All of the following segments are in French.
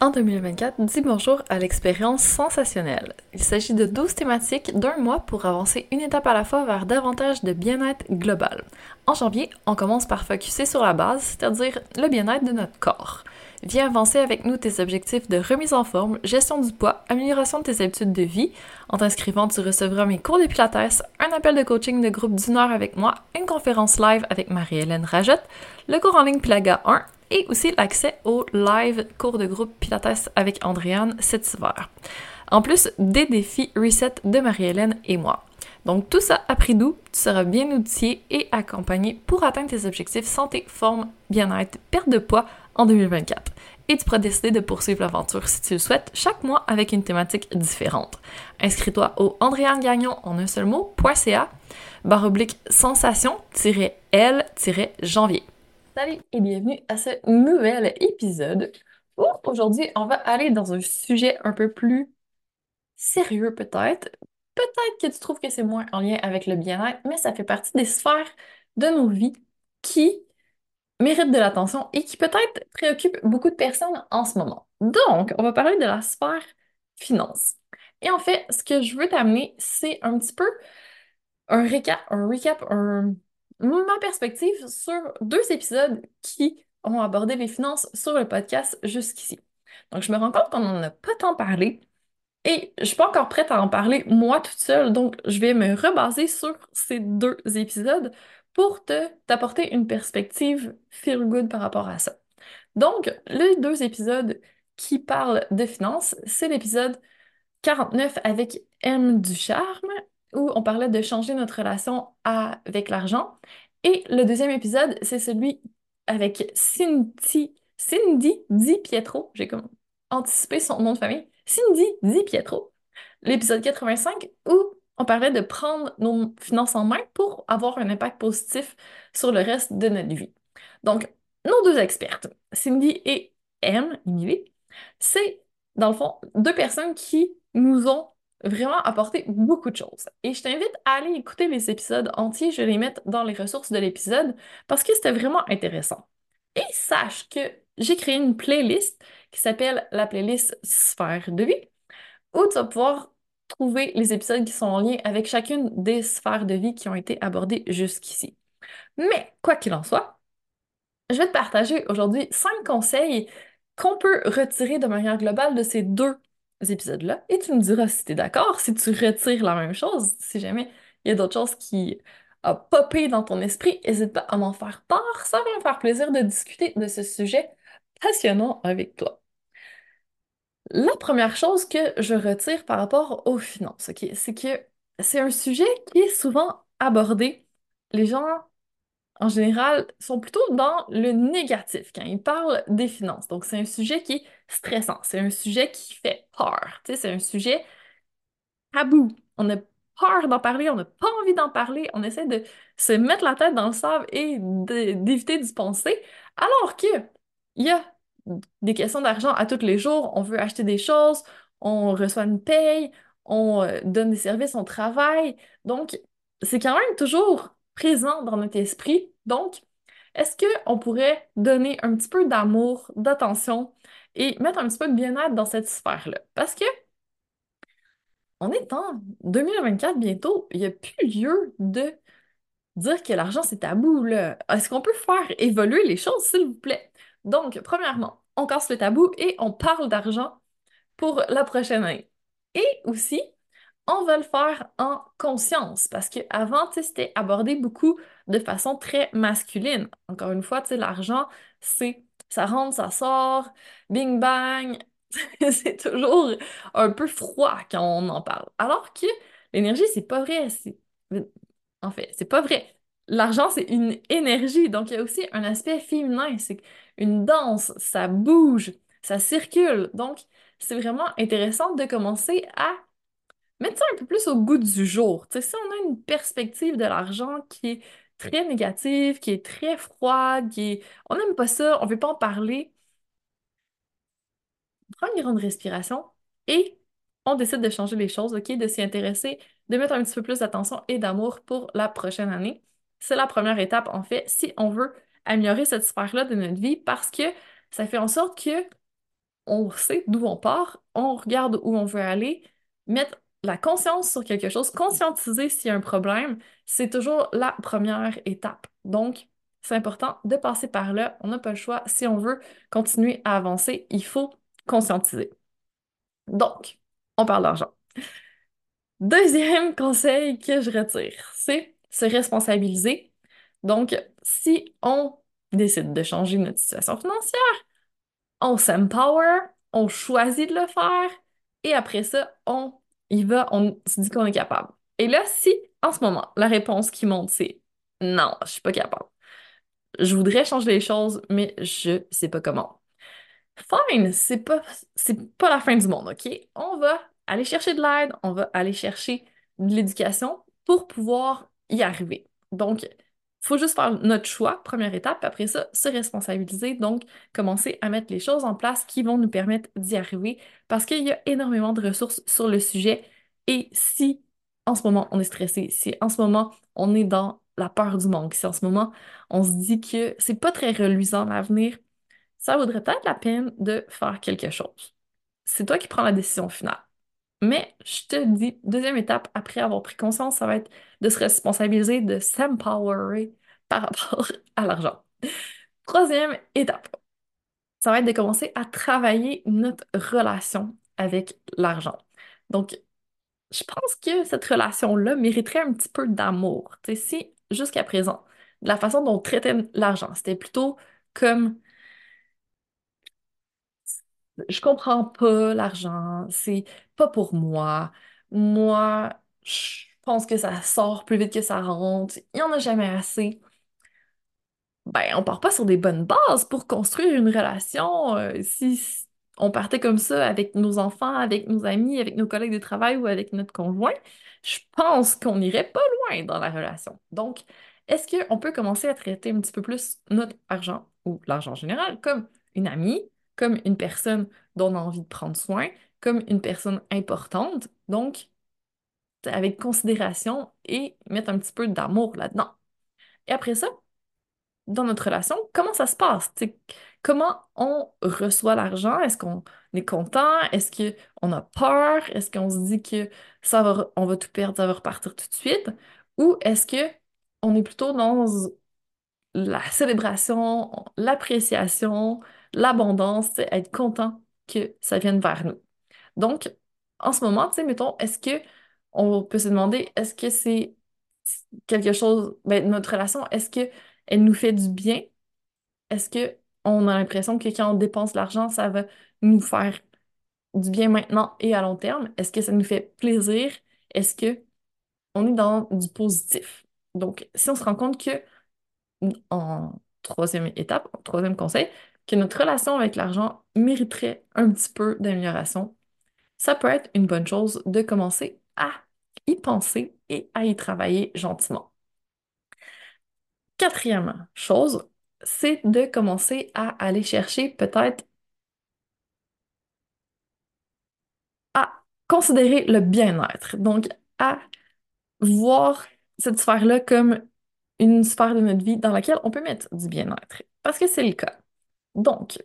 En 2024, dis bonjour à l'expérience sensationnelle. Il s'agit de 12 thématiques d'un mois pour avancer une étape à la fois vers davantage de bien-être global. En janvier, on commence par focuser sur la base, c'est-à-dire le bien-être de notre corps. Viens avancer avec nous tes objectifs de remise en forme, gestion du poids, amélioration de tes habitudes de vie. En t'inscrivant, tu recevras mes cours de pilates, un appel de coaching de groupe d'une heure avec moi, une conférence live avec Marie-Hélène Rajotte, le cours en ligne Pilaga 1 et aussi l'accès au live cours de groupe Pilates avec Andréane cet hiver. En plus des défis reset de Marie-Hélène et moi. Donc tout ça à prix doux, tu seras bien outillé et accompagné pour atteindre tes objectifs santé, forme, bien-être, perte de poids en 2024. Et tu pourras décider de poursuivre l'aventure si tu le souhaites, chaque mois avec une thématique différente. Inscris-toi au Andréane Gagnon en un seul mot.ca barre oblique sensation-l-janvier. Salut et bienvenue à ce nouvel épisode aujourd'hui on va aller dans un sujet un peu plus sérieux peut-être. Peut-être que tu trouves que c'est moins en lien avec le bien-être, mais ça fait partie des sphères de nos vies qui méritent de l'attention et qui peut-être préoccupent beaucoup de personnes en ce moment. Donc, on va parler de la sphère finance. Et en fait, ce que je veux t'amener, c'est un petit peu un récap, un recap, ma perspective sur deux épisodes qui ont abordé les finances sur le podcast jusqu'ici. Donc, je me rends compte qu'on n'en a pas tant parlé et je suis pas encore prête à en parler moi toute seule, donc je vais me rebaser sur ces deux épisodes pour te t'apporter une perspective feel good par rapport à ça. Donc, les deux épisodes qui parlent de finances, c'est l'épisode 49 avec M du charme, où on parlait de changer notre relation avec l'argent. Et le deuxième épisode, c'est celui avec Cindy, Cindy Di Pietro. J'ai comme anticipé son nom de famille. Cindy Di Pietro. L'épisode 85, où on parlait de prendre nos finances en main pour avoir un impact positif sur le reste de notre vie. Donc, nos deux expertes, Cindy et M, c'est dans le fond deux personnes qui nous ont vraiment apporté beaucoup de choses. Et je t'invite à aller écouter les épisodes entiers, je vais les mettre dans les ressources de l'épisode parce que c'était vraiment intéressant. Et sache que j'ai créé une playlist qui s'appelle la playlist Sphère de vie, où tu vas pouvoir trouver les épisodes qui sont en lien avec chacune des sphères de vie qui ont été abordées jusqu'ici. Mais, quoi qu'il en soit, je vais te partager aujourd'hui cinq conseils qu'on peut retirer de manière globale de ces deux épisodes-là. Et tu me diras si tu es d'accord, si tu retires la même chose, si jamais il y a d'autres choses qui ont popé dans ton esprit, n'hésite pas à m'en faire part. Ça va me faire plaisir de discuter de ce sujet passionnant avec toi. La première chose que je retire par rapport aux finances, c'est que c'est un sujet qui est souvent abordé. Les gens, en général, sont plutôt dans le négatif quand ils parlent des finances. Donc, c'est un sujet qui est stressant. C'est un sujet qui fait peur. C'est un sujet tabou. On a peur d'en parler, on n'a pas envie d'en parler. On essaie de se mettre la tête dans le sable et d'éviter d'y penser. Alors que il y a des questions d'argent à tous les jours. On veut acheter des choses, on reçoit une paye, on euh, donne des services, on travaille. Donc, c'est quand même toujours présent dans notre esprit. Donc, est-ce qu'on pourrait donner un petit peu d'amour, d'attention et mettre un petit peu de bien-être dans cette sphère-là? Parce que on est en 2024 bientôt, il n'y a plus lieu de dire que l'argent c'est tabou. Est-ce qu'on peut faire évoluer les choses, s'il vous plaît? Donc, premièrement, on casse le tabou et on parle d'argent pour la prochaine année. Et aussi, on va le faire en conscience parce qu'avant, c'était abordé beaucoup de façon très masculine. Encore une fois, l'argent, c'est ça rentre, ça sort, bing bang. C'est toujours un peu froid quand on en parle. Alors que l'énergie, c'est pas vrai. En fait, c'est pas vrai. L'argent, c'est une énergie. Donc, il y a aussi un aspect féminin. C'est une danse, ça bouge, ça circule. Donc, c'est vraiment intéressant de commencer à mettre ça un peu plus au goût du jour. Tu sais, si on a une perspective de l'argent qui est très négative, qui est très froide, qui est... On n'aime pas ça, on ne veut pas en parler, prends une grande respiration et on décide de changer les choses, OK? De s'y intéresser, de mettre un petit peu plus d'attention et d'amour pour la prochaine année. C'est la première étape, en fait, si on veut améliorer cette sphère-là de notre vie parce que ça fait en sorte que on sait d'où on part, on regarde où on veut aller, mettre la conscience sur quelque chose, conscientiser s'il y a un problème, c'est toujours la première étape. Donc, c'est important de passer par là. On n'a pas le choix. Si on veut continuer à avancer, il faut conscientiser. Donc, on parle d'argent. Deuxième conseil que je retire, c'est se responsabiliser. Donc, si on décide de changer notre situation financière, on s'empower, on choisit de le faire, et après ça, on y va, on se dit qu'on est capable. Et là, si en ce moment, la réponse qui monte, c'est non, je suis pas capable. Je voudrais changer les choses, mais je sais pas comment. Fine, c'est pas, c'est pas la fin du monde, OK? On va aller chercher de l'aide, on va aller chercher de l'éducation pour pouvoir y arriver. Donc, il faut juste faire notre choix, première étape, puis après ça, se responsabiliser, donc commencer à mettre les choses en place qui vont nous permettre d'y arriver parce qu'il y a énormément de ressources sur le sujet et si en ce moment on est stressé, si en ce moment on est dans la peur du manque, si en ce moment on se dit que c'est pas très reluisant l'avenir, ça vaudrait peut-être la peine de faire quelque chose. C'est toi qui prends la décision finale. Mais je te dis, deuxième étape, après avoir pris conscience, ça va être de se responsabiliser, de s'empowerer par rapport à l'argent. Troisième étape, ça va être de commencer à travailler notre relation avec l'argent. Donc, je pense que cette relation-là mériterait un petit peu d'amour. Tu sais, si jusqu'à présent, la façon dont on traitait l'argent, c'était plutôt comme je comprends pas l'argent, c'est pas pour moi. Moi, je pense que ça sort plus vite que ça rentre. Il y en a jamais assez. Ben, on part pas sur des bonnes bases pour construire une relation. Euh, si on partait comme ça avec nos enfants, avec nos amis, avec nos collègues de travail ou avec notre conjoint, je pense qu'on n'irait pas loin dans la relation. Donc, est-ce qu'on peut commencer à traiter un petit peu plus notre argent ou l'argent en général comme une amie, comme une personne dont on a envie de prendre soin, comme une personne importante, donc avec considération et mettre un petit peu d'amour là-dedans. Et après ça, dans notre relation, comment ça se passe? comment on reçoit l'argent? Est-ce qu'on est content? Est-ce qu'on a peur? Est-ce qu'on se dit que ça va, on va tout perdre, ça va repartir tout de suite? Ou est-ce que on est plutôt dans la célébration, l'appréciation, l'abondance, être content que ça vienne vers nous. Donc, en ce moment, tu mettons, est-ce que on peut se demander, est-ce que c'est quelque chose, ben, notre relation, est-ce que elle nous fait du bien? Est-ce que on a l'impression que quand on dépense l'argent, ça va nous faire du bien maintenant et à long terme? Est-ce que ça nous fait plaisir? Est-ce que on est dans du positif? Donc, si on se rend compte que en troisième étape, troisième conseil, que notre relation avec l'argent mériterait un petit peu d'amélioration, ça peut être une bonne chose de commencer à y penser et à y travailler gentiment. Quatrième chose, c'est de commencer à aller chercher peut-être à considérer le bien-être. Donc, à voir cette sphère-là comme une sphère de notre vie dans laquelle on peut mettre du bien-être. Parce que c'est le cas. Donc,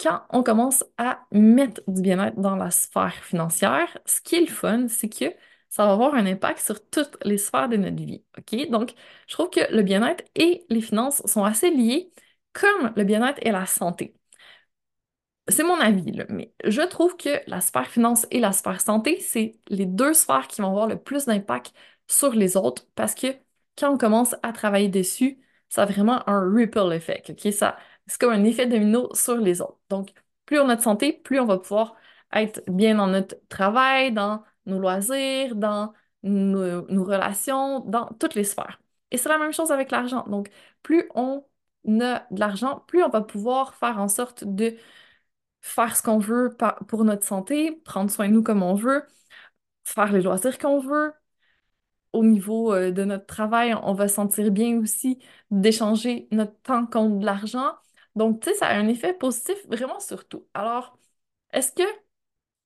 quand on commence à mettre du bien-être dans la sphère financière, ce qui est le fun, c'est que ça va avoir un impact sur toutes les sphères de notre vie. OK? Donc, je trouve que le bien-être et les finances sont assez liés, comme le bien-être et la santé. c'est mon avis, mais je trouve que la sphère finance et la sphère santé, c'est les deux sphères qui vont avoir le plus d'impact sur les autres parce que quand on commence à travailler dessus, ça a vraiment un ripple effect, c'est comme un effet domino sur les autres. Donc, plus on a de santé, plus on va pouvoir être bien dans notre travail, dans nos loisirs, dans nos, nos relations, dans toutes les sphères. Et c'est la même chose avec l'argent. Donc, plus on a de l'argent, plus on va pouvoir faire en sorte de faire ce qu'on veut pour notre santé, prendre soin de nous comme on veut, faire les loisirs qu'on veut. Au niveau euh, de notre travail, on va se sentir bien aussi d'échanger notre temps contre de l'argent. Donc, tu sais, ça a un effet positif vraiment sur tout. Alors, est-ce que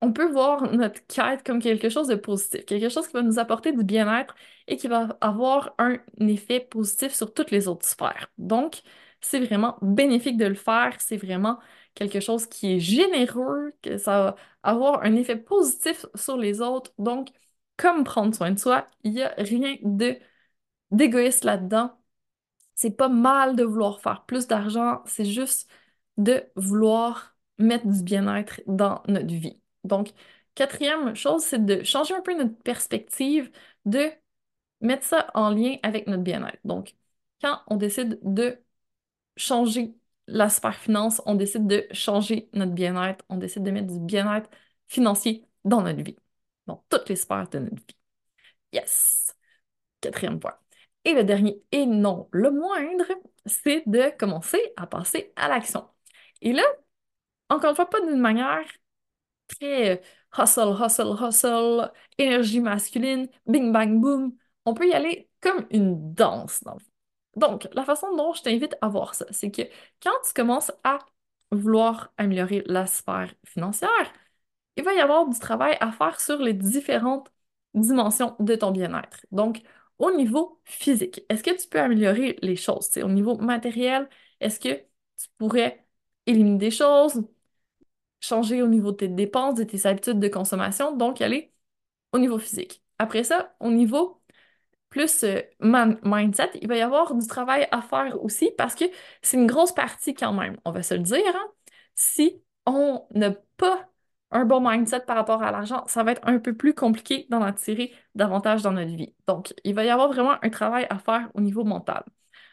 on peut voir notre quête comme quelque chose de positif, quelque chose qui va nous apporter du bien-être et qui va avoir un effet positif sur toutes les autres sphères? Donc, c'est vraiment bénéfique de le faire, c'est vraiment quelque chose qui est généreux, que ça va avoir un effet positif sur les autres. Donc, comme prendre soin de soi, il n'y a rien d'égoïste là-dedans. C'est pas mal de vouloir faire plus d'argent, c'est juste de vouloir mettre du bien-être dans notre vie. Donc, quatrième chose, c'est de changer un peu notre perspective, de mettre ça en lien avec notre bien-être. Donc, quand on décide de changer la sphère finance, on décide de changer notre bien-être, on décide de mettre du bien-être financier dans notre vie, dans toutes les sphères de notre vie. Yes! Quatrième point. Et le dernier, et non le moindre, c'est de commencer à passer à l'action. Et là, encore une fois, pas d'une manière très euh, hustle, hustle, hustle, énergie masculine, bing, bang, boom. On peut y aller comme une danse, dans. Donc, la façon dont je t'invite à voir ça, c'est que quand tu commences à vouloir améliorer la sphère financière, il va y avoir du travail à faire sur les différentes dimensions de ton bien-être. Donc, au niveau physique, est-ce que tu peux améliorer les choses? au niveau matériel, est-ce que tu pourrais éliminer des choses, changer au niveau de tes dépenses, de tes habitudes de consommation, donc aller au niveau physique. Après ça, au niveau plus euh, mindset, il va y avoir du travail à faire aussi parce que c'est une grosse partie quand même, on va se le dire. Hein. Si on n'a pas un bon mindset par rapport à l'argent, ça va être un peu plus compliqué d'en attirer davantage dans notre vie. Donc, il va y avoir vraiment un travail à faire au niveau mental.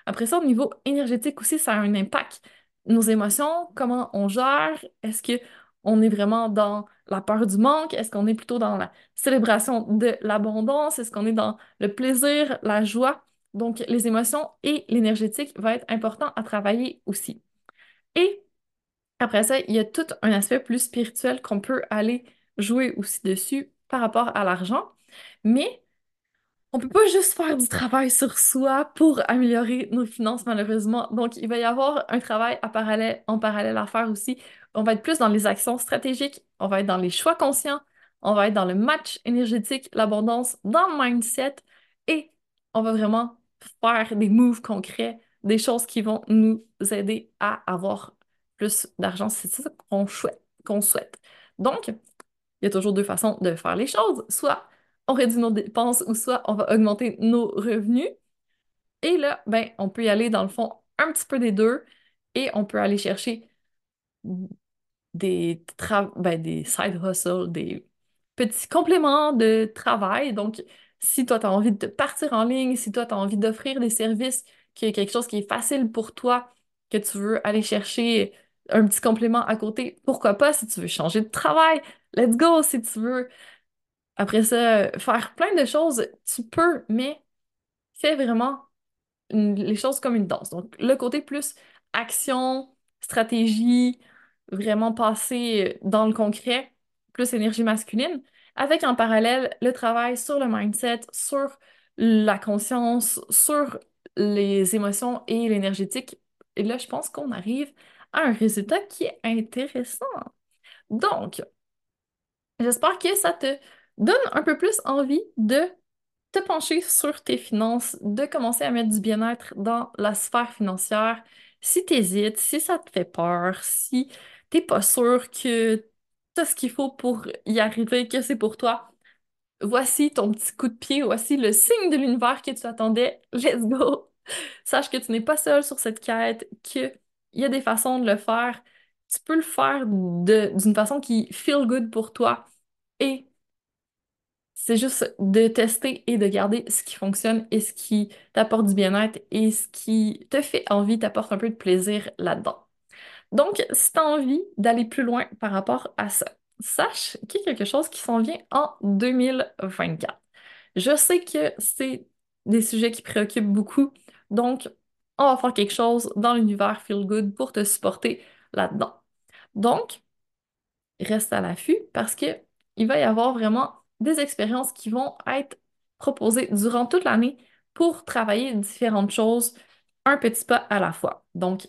Après ça, au niveau énergétique aussi, ça a un impact nos émotions, comment on gère, est-ce que on est vraiment dans la peur du manque, est-ce qu'on est plutôt dans la célébration de l'abondance, est-ce qu'on est dans le plaisir, la joie? Donc, les émotions et l'énergétique vont être importants à travailler aussi. Et après ça, il y a tout un aspect plus spirituel qu'on peut aller jouer aussi dessus par rapport à l'argent. Mais on peut pas juste faire du travail sur soi pour améliorer nos finances, malheureusement. Donc, il va y avoir un travail en parallèle à faire aussi. On va être plus dans les actions stratégiques, on va être dans les choix conscients, on va être dans le match énergétique, l'abondance, dans le mindset et on va vraiment faire des moves concrets, des choses qui vont nous aider à avoir plus d'argent. C'est ça qu'on souhaite. Donc, il y a toujours deux façons de faire les choses. Soit on réduit nos dépenses ou soit on va augmenter nos revenus. Et là, ben, on peut y aller dans le fond un petit peu des deux et on peut aller chercher des, ben, side hustles, des petits compléments de travail. Donc, si toi, tu as envie de partir en ligne, si toi, tu as envie d'offrir des services, qui est quelque chose qui est facile pour toi, que tu veux aller chercher un petit complément à côté, pourquoi pas si tu veux changer de travail, let's go, si tu veux après ça, faire plein de choses, tu peux, mais fais vraiment les choses comme une danse. Donc, le côté plus action, stratégie, vraiment passer dans le concret, plus énergie masculine, avec en parallèle le travail sur le mindset, sur la conscience, sur les émotions et l'énergétique. Et là, je pense qu'on arrive un résultat qui est intéressant. Donc, j'espère que ça te donne un peu plus envie de te pencher sur tes finances, de commencer à mettre du bien-être dans la sphère financière. Si tu hésites, si ça te fait peur, si t'es pas sûr que tu as ce qu'il faut pour y arriver, que c'est pour toi, voici ton petit coup de pied, voici le signe de l'univers que tu attendais. Let's go! Sache que tu n'es pas seul sur cette quête, qu'il y a des façons de le faire, tu peux le faire d'une façon qui feel good pour toi et c'est juste de tester et de garder ce qui fonctionne et ce qui t'apporte du bien-être et ce qui te fait envie, t'apporte un peu de plaisir là-dedans. Donc, si tu as envie d'aller plus loin par rapport à ça, sache qu'il y a quelque chose qui s'en vient en 2024. Je sais que c'est des sujets qui préoccupent beaucoup, donc on va faire quelque chose dans l'univers Feel Good pour te supporter là-dedans. Donc, reste à l'affût parce que il va y avoir vraiment des expériences qui vont être proposées durant toute l'année pour travailler différentes choses, un petit pas à la fois. Donc,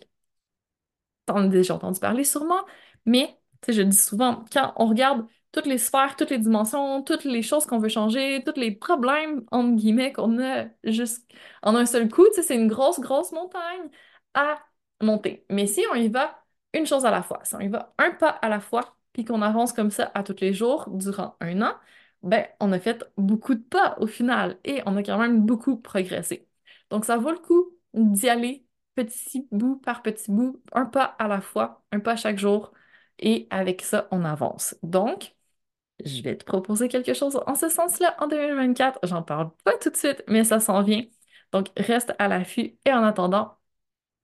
t'en as déjà entendu parler sûrement, mais je dis souvent, quand on regarde toutes les sphères, toutes les dimensions, toutes les choses qu'on veut changer, tous les problèmes, entre guillemets, qu'on a juste en un seul coup, c'est une grosse, grosse montagne à monter. Mais si on y va une chose à la fois, si on y va un pas à la fois, puis qu'on avance comme ça à tous les jours durant un an, ben, on a fait beaucoup de pas au final et on a quand même beaucoup progressé. Donc, ça vaut le coup d'y aller petit bout par petit bout, un pas à la fois, un pas chaque jour, et avec ça, on avance. Donc, je vais te proposer quelque chose en ce sens-là en 2024. J'en parle pas tout de suite, mais ça s'en vient. Donc, reste à l'affût et en attendant,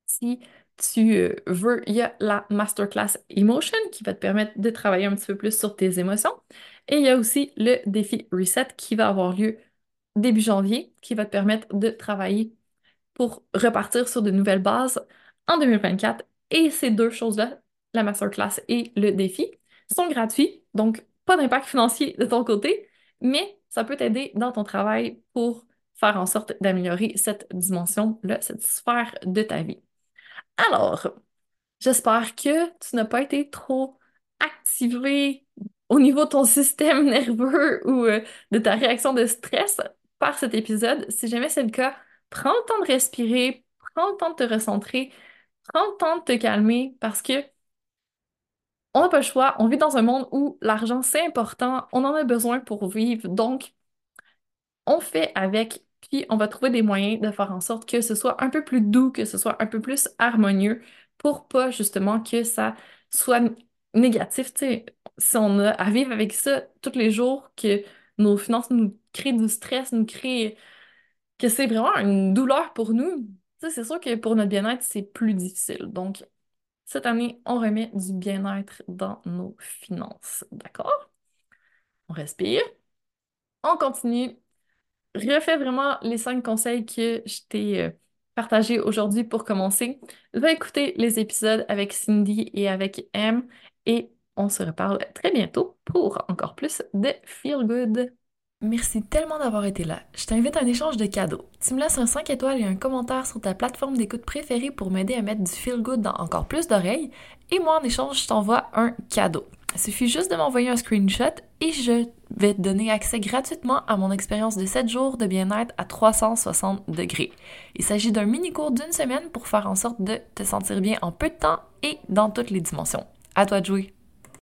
si tu euh, veux, il y a la Masterclass Emotion qui va te permettre de travailler un petit peu plus sur tes émotions. Et il y a aussi le défi Reset qui va avoir lieu début janvier, qui va te permettre de travailler pour repartir sur de nouvelles bases en 2024. Et ces deux choses-là, la masterclass et le défi, sont gratuits, donc pas d'impact financier de ton côté, mais ça peut t'aider dans ton travail pour faire en sorte d'améliorer cette dimension-là, cette sphère de ta vie. Alors, j'espère que tu n'as pas été trop activé au niveau de ton système nerveux ou euh, de ta réaction de stress par cet épisode. Si jamais c'est le cas, prends le temps de respirer, prends le temps de te recentrer, prends le temps de te calmer parce que on n'a pas le choix. On vit dans un monde où l'argent, c'est important. On en a besoin pour vivre. Donc, on fait avec, puis on va trouver des moyens de faire en sorte que ce soit un peu plus doux, que ce soit un peu plus harmonieux pour pas justement que ça soit négatif. Si on a à vivre avec ça tous les jours, que nos finances nous créent du stress, nous créent que c'est vraiment une douleur pour nous, c'est sûr que pour notre bien-être, c'est plus difficile. Donc, cette année, on remet du bien-être dans nos finances. D'accord? On respire. On continue. Refais vraiment les cinq conseils que je t'ai euh, partagés aujourd'hui pour commencer. Va écouter les épisodes avec Cindy et avec M et on se reparle très bientôt pour encore plus de Feel Good. Merci tellement d'avoir été là. Je t'invite à un échange de cadeaux. Tu me laisses un 5 étoiles et un commentaire sur ta plateforme d'écoute préférée pour m'aider à mettre du feel good dans encore plus d'oreilles. Et moi, en échange, je t'envoie un cadeau. Il suffit juste de m'envoyer un screenshot et je vais te donner accès gratuitement à mon expérience de 7 jours de bien-être à 360 degrés. Il s'agit d'un mini-cours d'une semaine pour faire en sorte de te sentir bien en peu de temps et dans toutes les dimensions. À toi de jouer!